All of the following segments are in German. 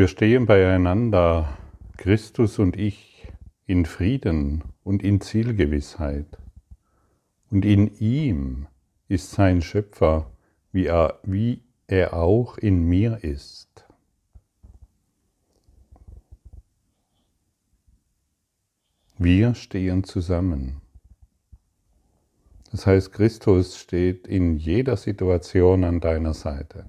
Wir stehen beieinander, Christus und ich, in Frieden und in Zielgewissheit. Und in ihm ist sein Schöpfer, wie er, wie er auch in mir ist. Wir stehen zusammen. Das heißt, Christus steht in jeder Situation an deiner Seite.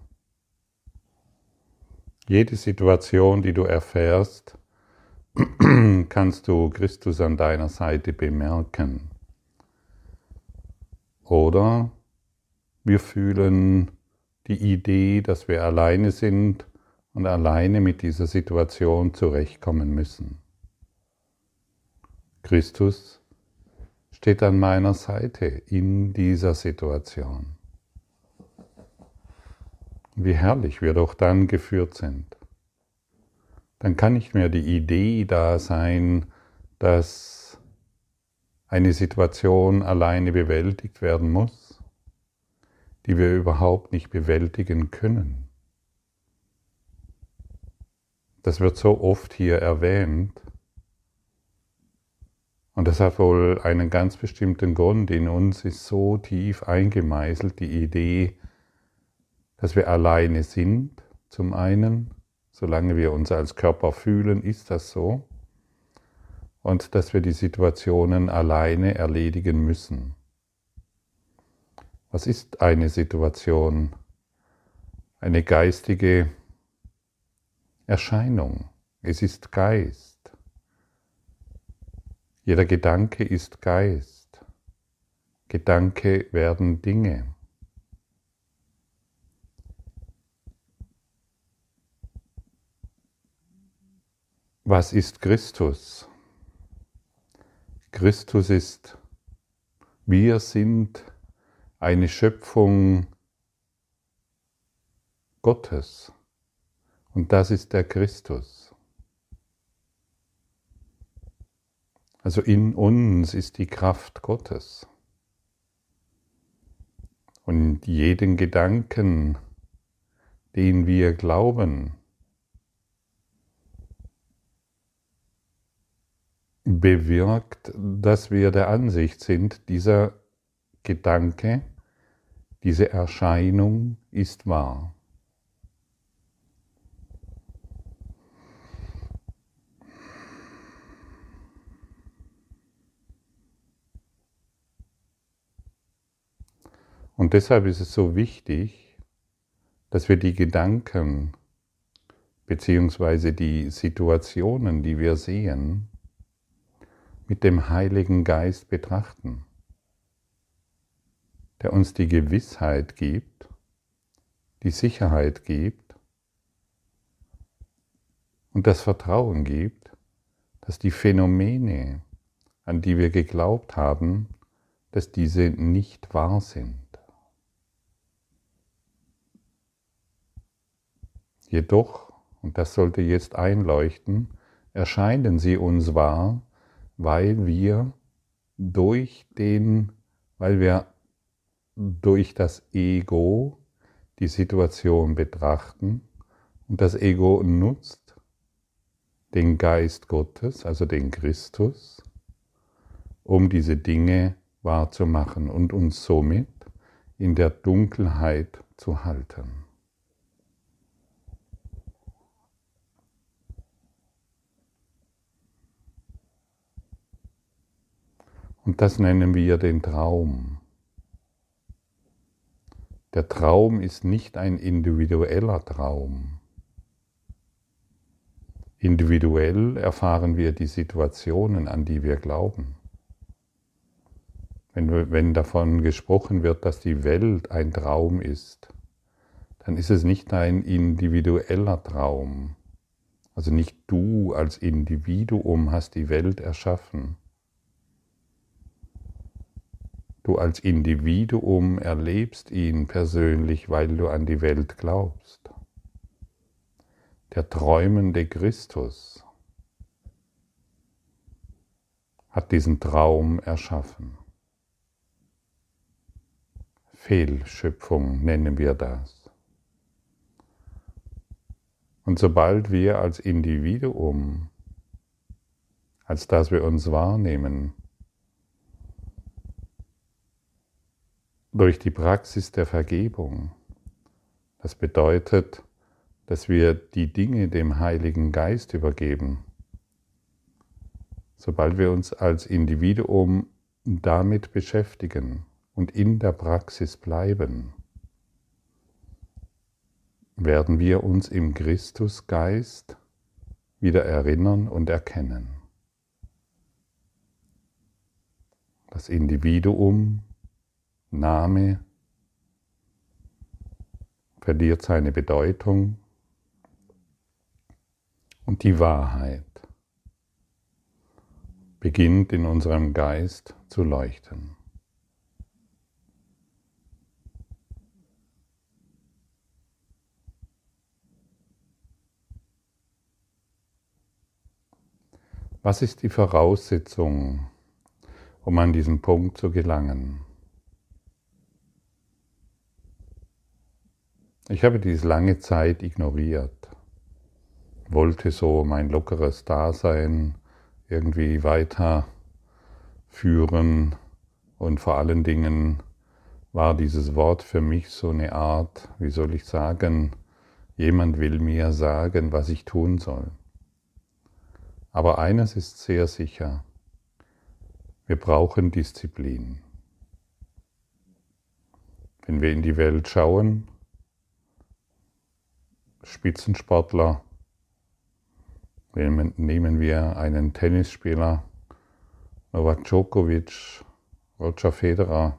Jede Situation, die du erfährst, kannst du Christus an deiner Seite bemerken. Oder wir fühlen die Idee, dass wir alleine sind und alleine mit dieser Situation zurechtkommen müssen. Christus steht an meiner Seite in dieser Situation. Wie herrlich wir doch dann geführt sind. Dann kann nicht mehr die Idee da sein, dass eine Situation alleine bewältigt werden muss, die wir überhaupt nicht bewältigen können. Das wird so oft hier erwähnt. Und das hat wohl einen ganz bestimmten Grund. In uns ist so tief eingemeißelt die Idee, dass wir alleine sind, zum einen, solange wir uns als Körper fühlen, ist das so, und dass wir die Situationen alleine erledigen müssen. Was ist eine Situation? Eine geistige Erscheinung. Es ist Geist. Jeder Gedanke ist Geist. Gedanke werden Dinge. Was ist Christus? Christus ist, wir sind eine Schöpfung Gottes und das ist der Christus. Also in uns ist die Kraft Gottes. Und jeden Gedanken, den wir glauben, bewirkt, dass wir der Ansicht sind, dieser Gedanke, diese Erscheinung ist wahr. Und deshalb ist es so wichtig, dass wir die Gedanken beziehungsweise die Situationen, die wir sehen, mit dem Heiligen Geist betrachten, der uns die Gewissheit gibt, die Sicherheit gibt und das Vertrauen gibt, dass die Phänomene, an die wir geglaubt haben, dass diese nicht wahr sind. Jedoch, und das sollte jetzt einleuchten, erscheinen sie uns wahr, weil wir durch den, weil wir durch das Ego die Situation betrachten und das Ego nutzt den Geist Gottes, also den Christus, um diese Dinge wahrzumachen und uns somit in der Dunkelheit zu halten. Und das nennen wir den Traum. Der Traum ist nicht ein individueller Traum. Individuell erfahren wir die Situationen, an die wir glauben. Wenn, wenn davon gesprochen wird, dass die Welt ein Traum ist, dann ist es nicht ein individueller Traum. Also nicht du als Individuum hast die Welt erschaffen, Du als Individuum erlebst ihn persönlich, weil du an die Welt glaubst. Der träumende Christus hat diesen Traum erschaffen. Fehlschöpfung nennen wir das. Und sobald wir als Individuum, als dass wir uns wahrnehmen, durch die Praxis der Vergebung, das bedeutet, dass wir die Dinge dem Heiligen Geist übergeben, sobald wir uns als Individuum damit beschäftigen und in der Praxis bleiben, werden wir uns im Christusgeist wieder erinnern und erkennen. Das Individuum, Name, verliert seine Bedeutung und die Wahrheit beginnt in unserem Geist zu leuchten. Was ist die Voraussetzung, um an diesen Punkt zu gelangen? Ich habe dies lange Zeit ignoriert, wollte so mein lockeres Dasein irgendwie weiterführen und vor allen Dingen war dieses Wort für mich so eine Art, wie soll ich sagen, jemand will mir sagen, was ich tun soll. Aber eines ist sehr sicher, wir brauchen Disziplin. Wenn wir in die Welt schauen, Spitzensportler, nehmen wir einen Tennisspieler, Novak Djokovic, Roger Federer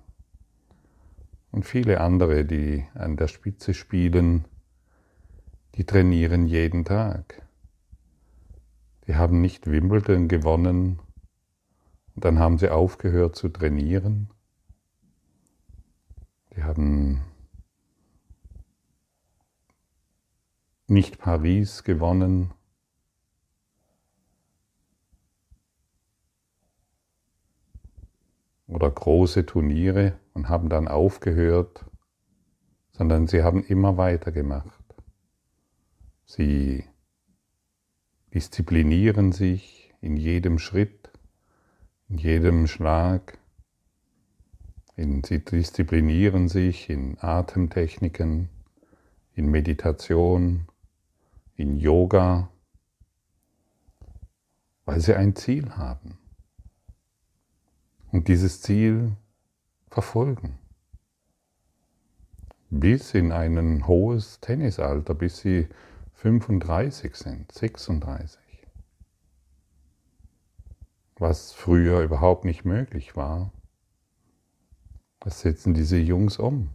und viele andere, die an der Spitze spielen, die trainieren jeden Tag. Die haben nicht Wimbledon gewonnen und dann haben sie aufgehört zu trainieren. Die haben nicht Paris gewonnen. Oder große Turniere und haben dann aufgehört, sondern sie haben immer weitergemacht. Sie disziplinieren sich in jedem Schritt, in jedem Schlag. In, sie disziplinieren sich in Atemtechniken, in Meditation, in Yoga, weil sie ein Ziel haben und dieses Ziel verfolgen. Bis in ein hohes Tennisalter, bis sie 35 sind, 36. Was früher überhaupt nicht möglich war, das setzen diese Jungs um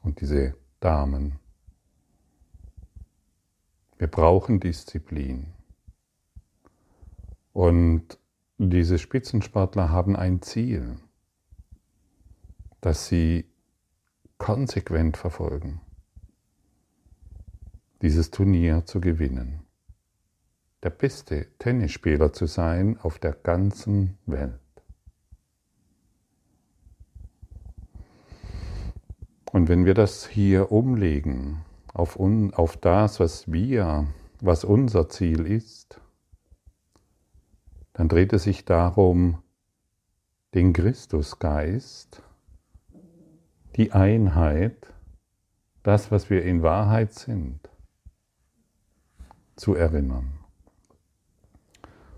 und diese Damen. Wir brauchen Disziplin. Und diese Spitzensportler haben ein Ziel, das sie konsequent verfolgen dieses Turnier zu gewinnen. Der beste Tennisspieler zu sein auf der ganzen Welt. Und wenn wir das hier umlegen auf, un, auf das, was wir, was unser Ziel ist, dann dreht es sich darum, den Christusgeist, die Einheit, das, was wir in Wahrheit sind, zu erinnern.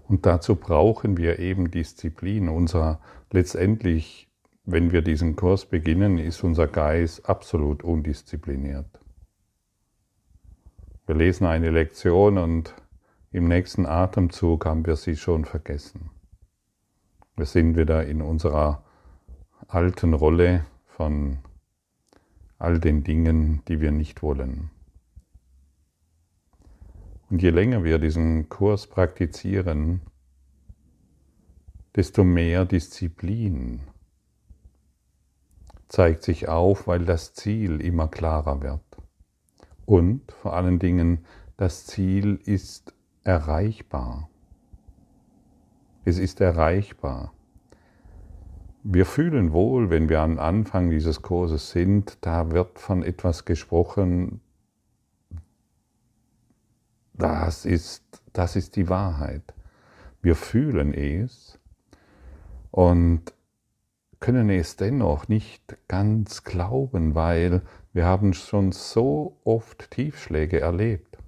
Und dazu brauchen wir eben Disziplin. Unser letztendlich, wenn wir diesen Kurs beginnen, ist unser Geist absolut undiszipliniert. Wir lesen eine Lektion und im nächsten Atemzug haben wir sie schon vergessen. Wir sind wieder in unserer alten Rolle von all den Dingen, die wir nicht wollen. Und je länger wir diesen Kurs praktizieren, desto mehr Disziplin zeigt sich auf, weil das Ziel immer klarer wird. Und vor allen Dingen, das Ziel ist erreichbar. Es ist erreichbar. Wir fühlen wohl, wenn wir am Anfang dieses Kurses sind, da wird von etwas gesprochen, das ist, das ist die Wahrheit. Wir fühlen es und können es dennoch nicht ganz glauben, weil wir haben schon so oft Tiefschläge erlebt.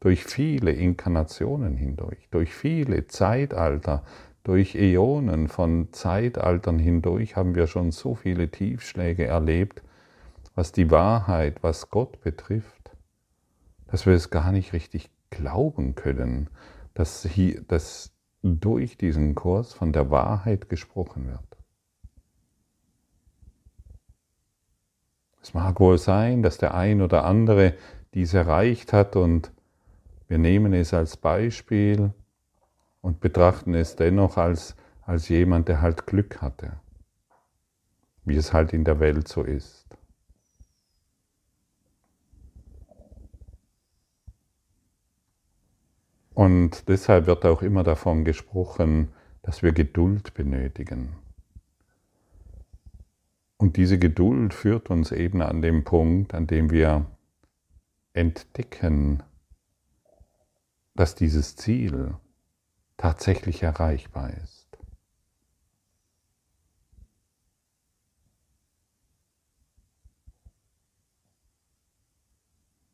Durch viele Inkarnationen hindurch, durch viele Zeitalter, durch Äonen von Zeitaltern hindurch haben wir schon so viele Tiefschläge erlebt, was die Wahrheit, was Gott betrifft, dass wir es gar nicht richtig glauben können, dass, hier, dass durch diesen Kurs von der Wahrheit gesprochen wird. Es mag wohl sein, dass der ein oder andere dies erreicht hat und wir nehmen es als Beispiel und betrachten es dennoch als, als jemand, der halt Glück hatte, wie es halt in der Welt so ist. Und deshalb wird auch immer davon gesprochen, dass wir Geduld benötigen. Und diese Geduld führt uns eben an den Punkt, an dem wir entdecken, dass dieses Ziel tatsächlich erreichbar ist.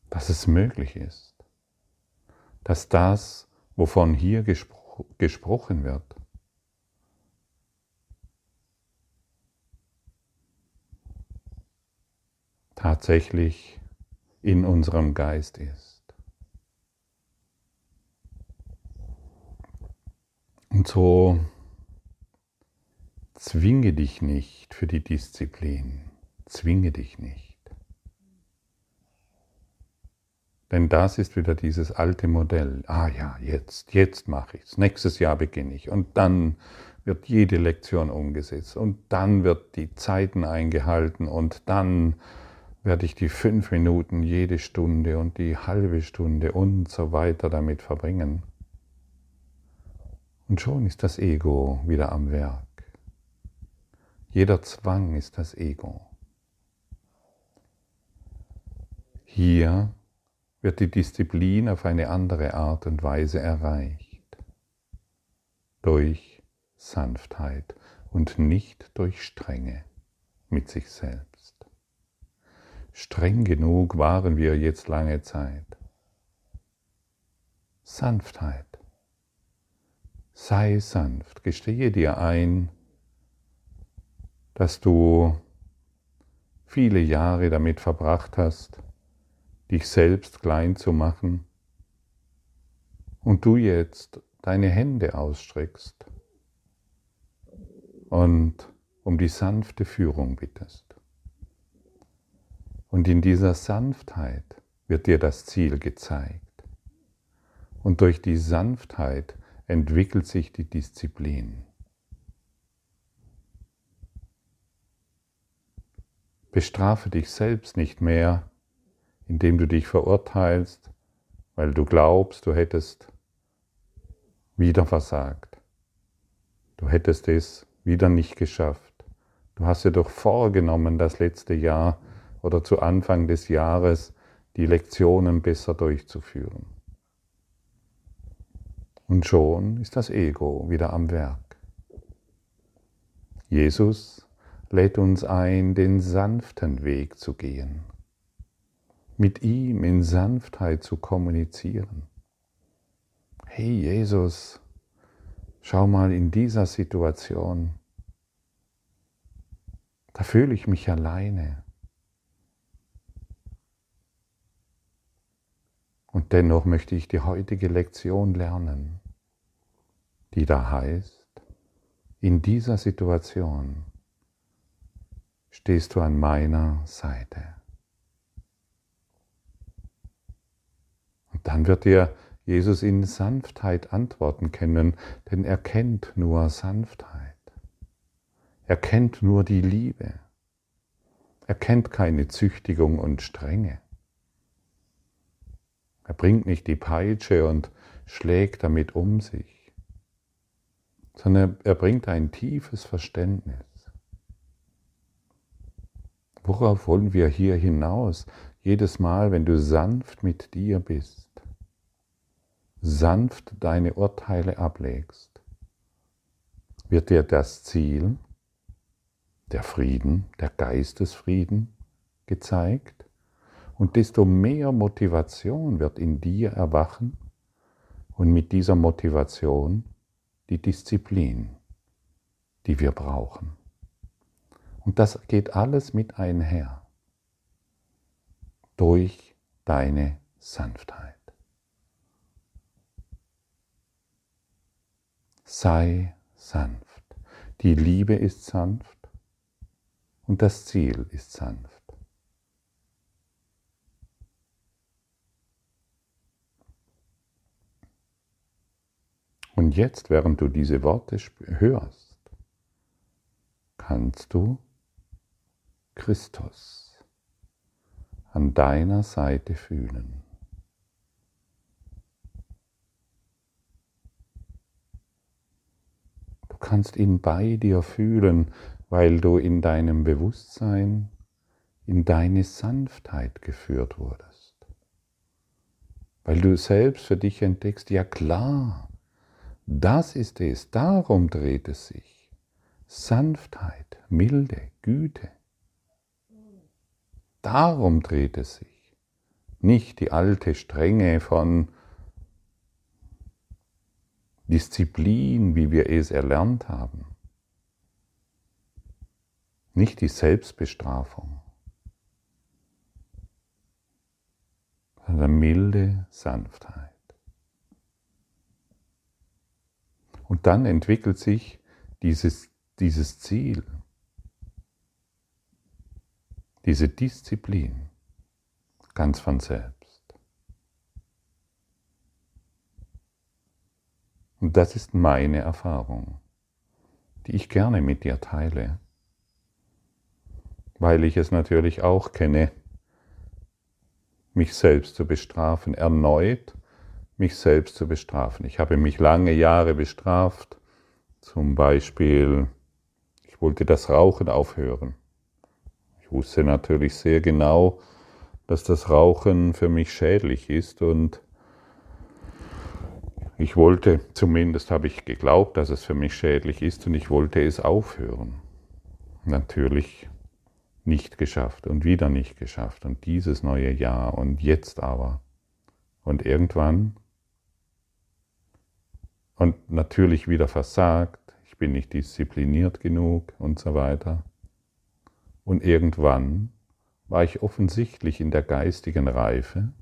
Dass es möglich ist, dass das, wovon hier gespro gesprochen wird, tatsächlich in unserem Geist ist. Und so zwinge dich nicht für die Disziplin, zwinge dich nicht. Denn das ist wieder dieses alte Modell. Ah ja, jetzt, jetzt mache ich es. Nächstes Jahr beginne ich. Und dann wird jede Lektion umgesetzt. Und dann wird die Zeiten eingehalten. Und dann werde ich die fünf Minuten jede Stunde und die halbe Stunde und so weiter damit verbringen. Und schon ist das Ego wieder am Werk. Jeder Zwang ist das Ego. Hier wird die Disziplin auf eine andere Art und Weise erreicht. Durch Sanftheit und nicht durch Strenge mit sich selbst. Streng genug waren wir jetzt lange Zeit. Sanftheit. Sei sanft, gestehe dir ein, dass du viele Jahre damit verbracht hast, dich selbst klein zu machen und du jetzt deine Hände ausstreckst und um die sanfte Führung bittest. Und in dieser Sanftheit wird dir das Ziel gezeigt. Und durch die Sanftheit entwickelt sich die Disziplin. Bestrafe dich selbst nicht mehr, indem du dich verurteilst, weil du glaubst, du hättest wieder versagt. Du hättest es wieder nicht geschafft. Du hast dir doch vorgenommen, das letzte Jahr oder zu Anfang des Jahres die Lektionen besser durchzuführen. Und schon ist das Ego wieder am Werk. Jesus lädt uns ein, den sanften Weg zu gehen, mit ihm in Sanftheit zu kommunizieren. Hey Jesus, schau mal in dieser Situation, da fühle ich mich alleine. Und dennoch möchte ich die heutige Lektion lernen, die da heißt, in dieser Situation stehst du an meiner Seite. Und dann wird dir Jesus in Sanftheit antworten können, denn er kennt nur Sanftheit. Er kennt nur die Liebe. Er kennt keine Züchtigung und Strenge. Er bringt nicht die Peitsche und schlägt damit um sich, sondern er bringt ein tiefes Verständnis. Worauf wollen wir hier hinaus? Jedes Mal, wenn du sanft mit dir bist, sanft deine Urteile ablegst, wird dir das Ziel, der Frieden, der Geistesfrieden gezeigt und desto mehr Motivation wird in dir erwachen und mit dieser Motivation die Disziplin, die wir brauchen. Und das geht alles mit einher durch deine Sanftheit. Sei sanft. Die Liebe ist sanft und das Ziel ist sanft. Und jetzt, während du diese Worte hörst, kannst du Christus an deiner Seite fühlen. Du kannst ihn bei dir fühlen, weil du in deinem Bewusstsein in deine Sanftheit geführt wurdest. Weil du selbst für dich entdeckst, ja klar, das ist es, darum dreht es sich. Sanftheit, Milde, Güte. Darum dreht es sich. Nicht die alte Strenge von Disziplin, wie wir es erlernt haben. Nicht die Selbstbestrafung, sondern milde Sanftheit. Und dann entwickelt sich dieses, dieses Ziel, diese Disziplin ganz von selbst. Und das ist meine Erfahrung, die ich gerne mit dir teile, weil ich es natürlich auch kenne, mich selbst zu bestrafen, erneut mich selbst zu bestrafen. Ich habe mich lange Jahre bestraft, zum Beispiel, ich wollte das Rauchen aufhören. Ich wusste natürlich sehr genau, dass das Rauchen für mich schädlich ist und ich wollte, zumindest habe ich geglaubt, dass es für mich schädlich ist und ich wollte es aufhören. Natürlich nicht geschafft und wieder nicht geschafft und dieses neue Jahr und jetzt aber. Und irgendwann und natürlich wieder versagt, ich bin nicht diszipliniert genug und so weiter. Und irgendwann war ich offensichtlich in der geistigen Reife,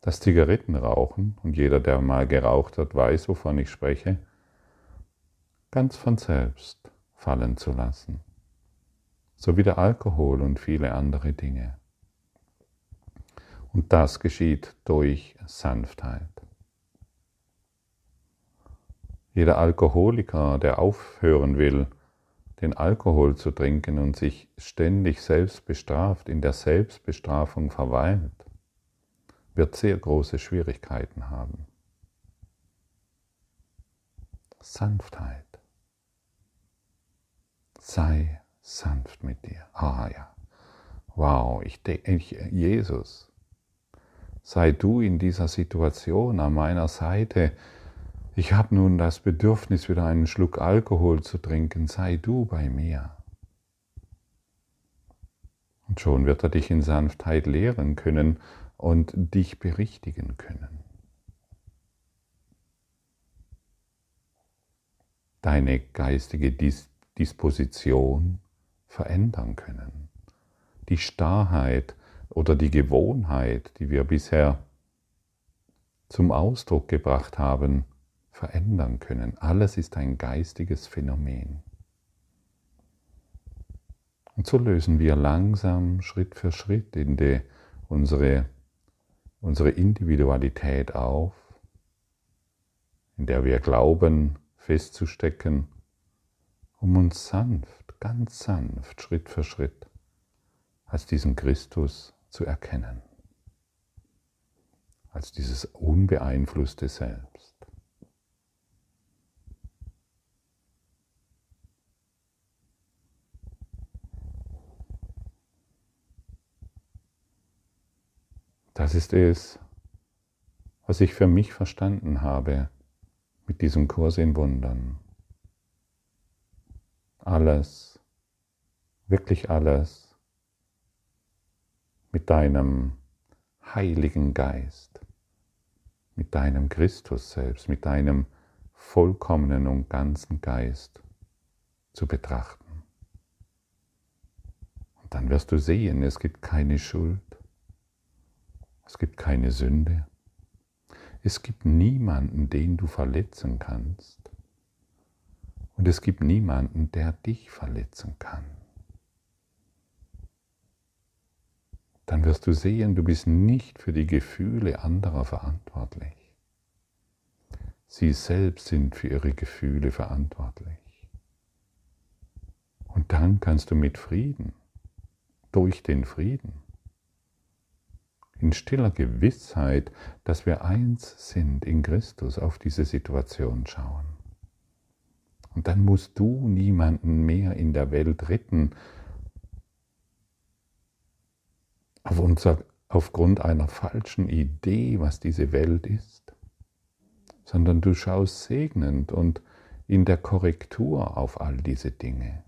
das Zigarettenrauchen, und jeder, der mal geraucht hat, weiß, wovon ich spreche, ganz von selbst fallen zu lassen, so wie der Alkohol und viele andere Dinge. Und das geschieht durch Sanftheit. Jeder Alkoholiker, der aufhören will, den Alkohol zu trinken und sich ständig selbst bestraft, in der Selbstbestrafung verweilt, wird sehr große Schwierigkeiten haben. Sanftheit. Sei sanft mit dir. Ah ja. Wow, ich denke, Jesus, sei du in dieser Situation an meiner Seite, ich habe nun das Bedürfnis, wieder einen Schluck Alkohol zu trinken, sei du bei mir. Und schon wird er dich in Sanftheit lehren können und dich berichtigen können. Deine geistige Dis Disposition verändern können. Die Starrheit oder die Gewohnheit, die wir bisher zum Ausdruck gebracht haben, verändern können. Alles ist ein geistiges Phänomen. Und so lösen wir langsam Schritt für Schritt in die, unsere, unsere Individualität auf, in der wir glauben festzustecken, um uns sanft, ganz sanft, Schritt für Schritt als diesen Christus zu erkennen, als dieses unbeeinflusste Selbst. Das ist es, was ich für mich verstanden habe mit diesem Kurs in Wundern. Alles, wirklich alles mit deinem Heiligen Geist, mit deinem Christus selbst, mit deinem vollkommenen und ganzen Geist zu betrachten. Und dann wirst du sehen, es gibt keine Schuld, es gibt keine Sünde, es gibt niemanden, den du verletzen kannst. Und es gibt niemanden, der dich verletzen kann. Dann wirst du sehen, du bist nicht für die Gefühle anderer verantwortlich. Sie selbst sind für ihre Gefühle verantwortlich. Und dann kannst du mit Frieden, durch den Frieden, in stiller Gewissheit, dass wir eins sind in Christus, auf diese Situation schauen. Und dann musst du niemanden mehr in der Welt retten, auf unser, aufgrund einer falschen Idee, was diese Welt ist, sondern du schaust segnend und in der Korrektur auf all diese Dinge.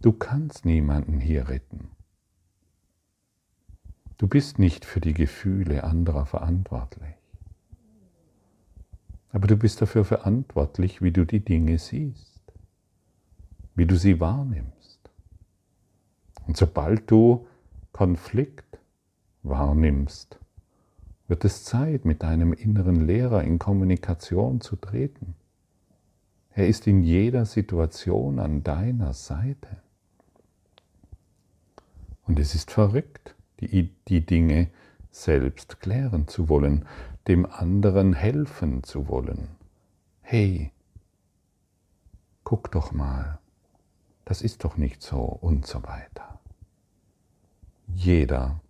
Du kannst niemanden hier retten. Du bist nicht für die Gefühle anderer verantwortlich. Aber du bist dafür verantwortlich, wie du die Dinge siehst, wie du sie wahrnimmst. Und sobald du Konflikt wahrnimmst, wird es Zeit, mit deinem inneren Lehrer in Kommunikation zu treten. Er ist in jeder Situation an deiner Seite. Und es ist verrückt, die, die Dinge selbst klären zu wollen, dem anderen helfen zu wollen. Hey, guck doch mal, das ist doch nicht so und so weiter. Jeder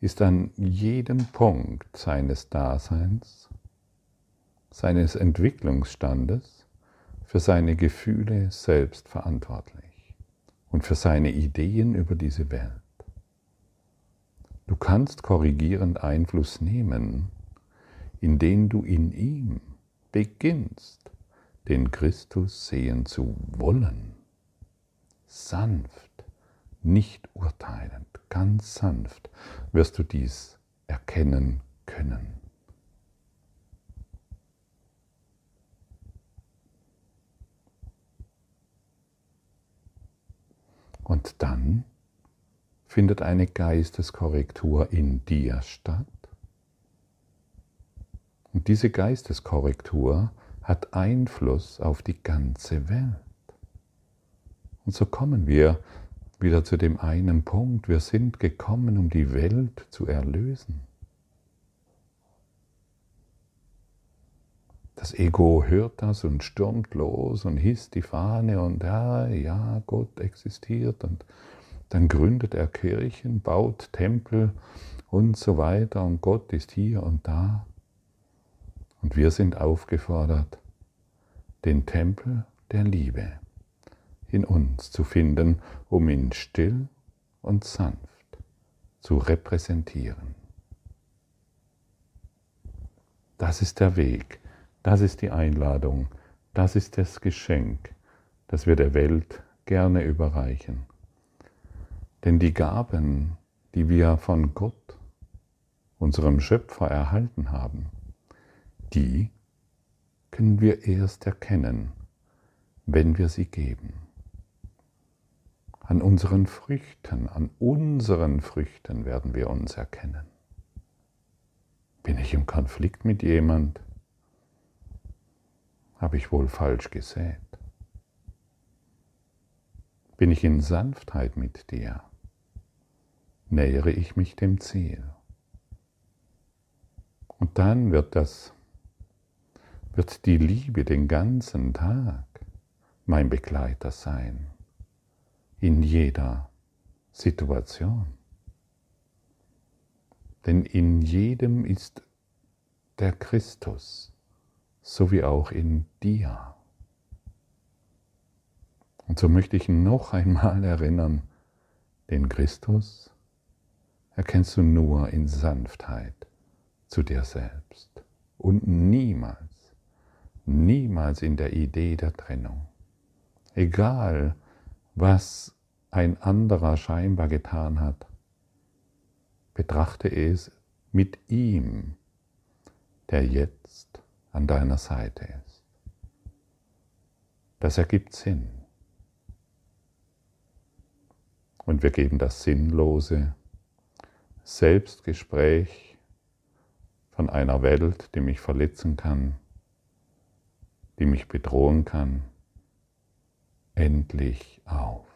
ist an jedem Punkt seines Daseins, seines Entwicklungsstandes für seine Gefühle selbst verantwortlich und für seine Ideen über diese Welt. Du kannst korrigierend Einfluss nehmen, indem du in ihm beginnst, den Christus sehen zu wollen. Sanft, nicht urteilend, ganz sanft wirst du dies erkennen können. Und dann findet eine Geisteskorrektur in dir statt. Und diese Geisteskorrektur hat Einfluss auf die ganze Welt. Und so kommen wir wieder zu dem einen Punkt, wir sind gekommen, um die Welt zu erlösen. Das Ego hört das und stürmt los und hisst die Fahne und ja, ja, Gott existiert und dann gründet er Kirchen, baut Tempel und so weiter und Gott ist hier und da. Und wir sind aufgefordert, den Tempel der Liebe in uns zu finden, um ihn still und sanft zu repräsentieren. Das ist der Weg, das ist die Einladung, das ist das Geschenk, das wir der Welt gerne überreichen. Denn die Gaben, die wir von Gott, unserem Schöpfer, erhalten haben, die können wir erst erkennen, wenn wir sie geben. An unseren Früchten, an unseren Früchten werden wir uns erkennen. Bin ich im Konflikt mit jemand? Habe ich wohl falsch gesät? Bin ich in Sanftheit mit dir? Nähere ich mich dem Ziel. Und dann wird das, wird die Liebe den ganzen Tag mein Begleiter sein, in jeder Situation. Denn in jedem ist der Christus, so wie auch in dir. Und so möchte ich noch einmal erinnern, den Christus erkennst du nur in Sanftheit zu dir selbst und niemals, niemals in der Idee der Trennung. Egal, was ein anderer scheinbar getan hat, betrachte es mit ihm, der jetzt an deiner Seite ist. Das ergibt Sinn. Und wir geben das Sinnlose Selbstgespräch von einer Welt, die mich verletzen kann, die mich bedrohen kann, endlich auf.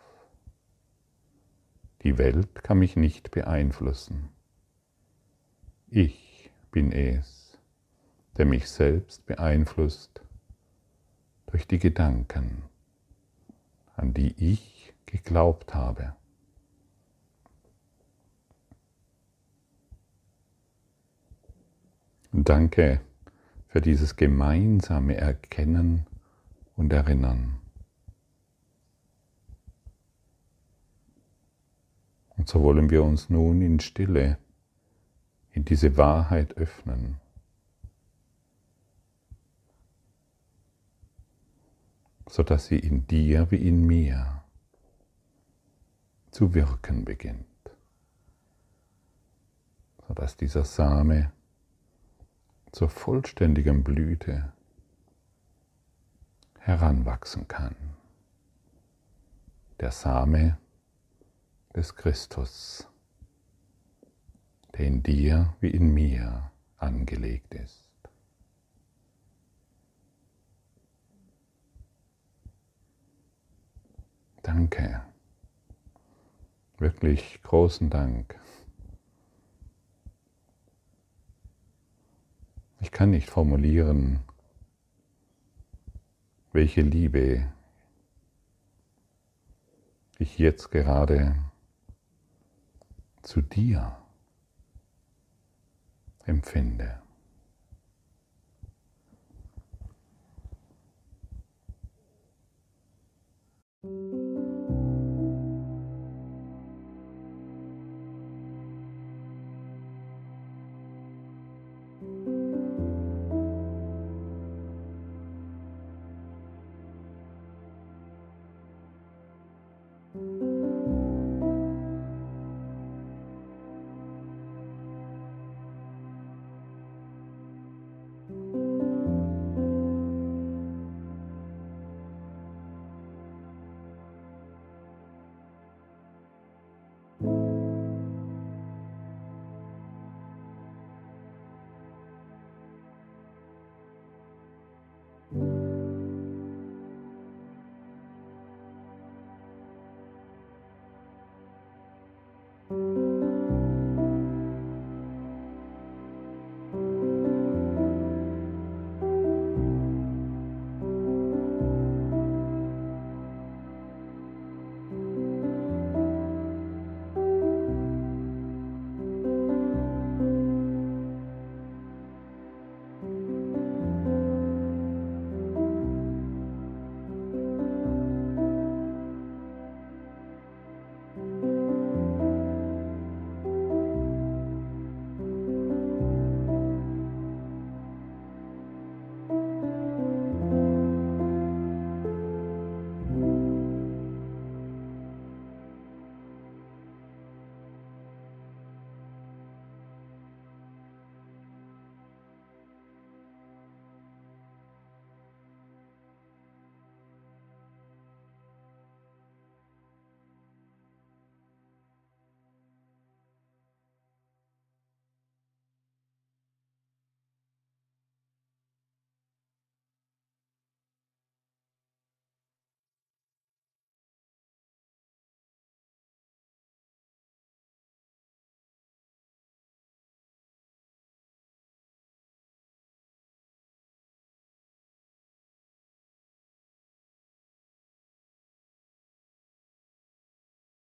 Die Welt kann mich nicht beeinflussen. Ich bin es, der mich selbst beeinflusst durch die Gedanken, an die ich geglaubt habe. Danke für dieses gemeinsame Erkennen und Erinnern. Und so wollen wir uns nun in Stille in diese Wahrheit öffnen. sodass sie in dir wie in mir zu wirken beginnt, sodass dieser Same zur vollständigen Blüte heranwachsen kann. Der Same des Christus, der in dir wie in mir angelegt ist. Danke, wirklich großen Dank. Ich kann nicht formulieren, welche Liebe ich jetzt gerade zu dir empfinde.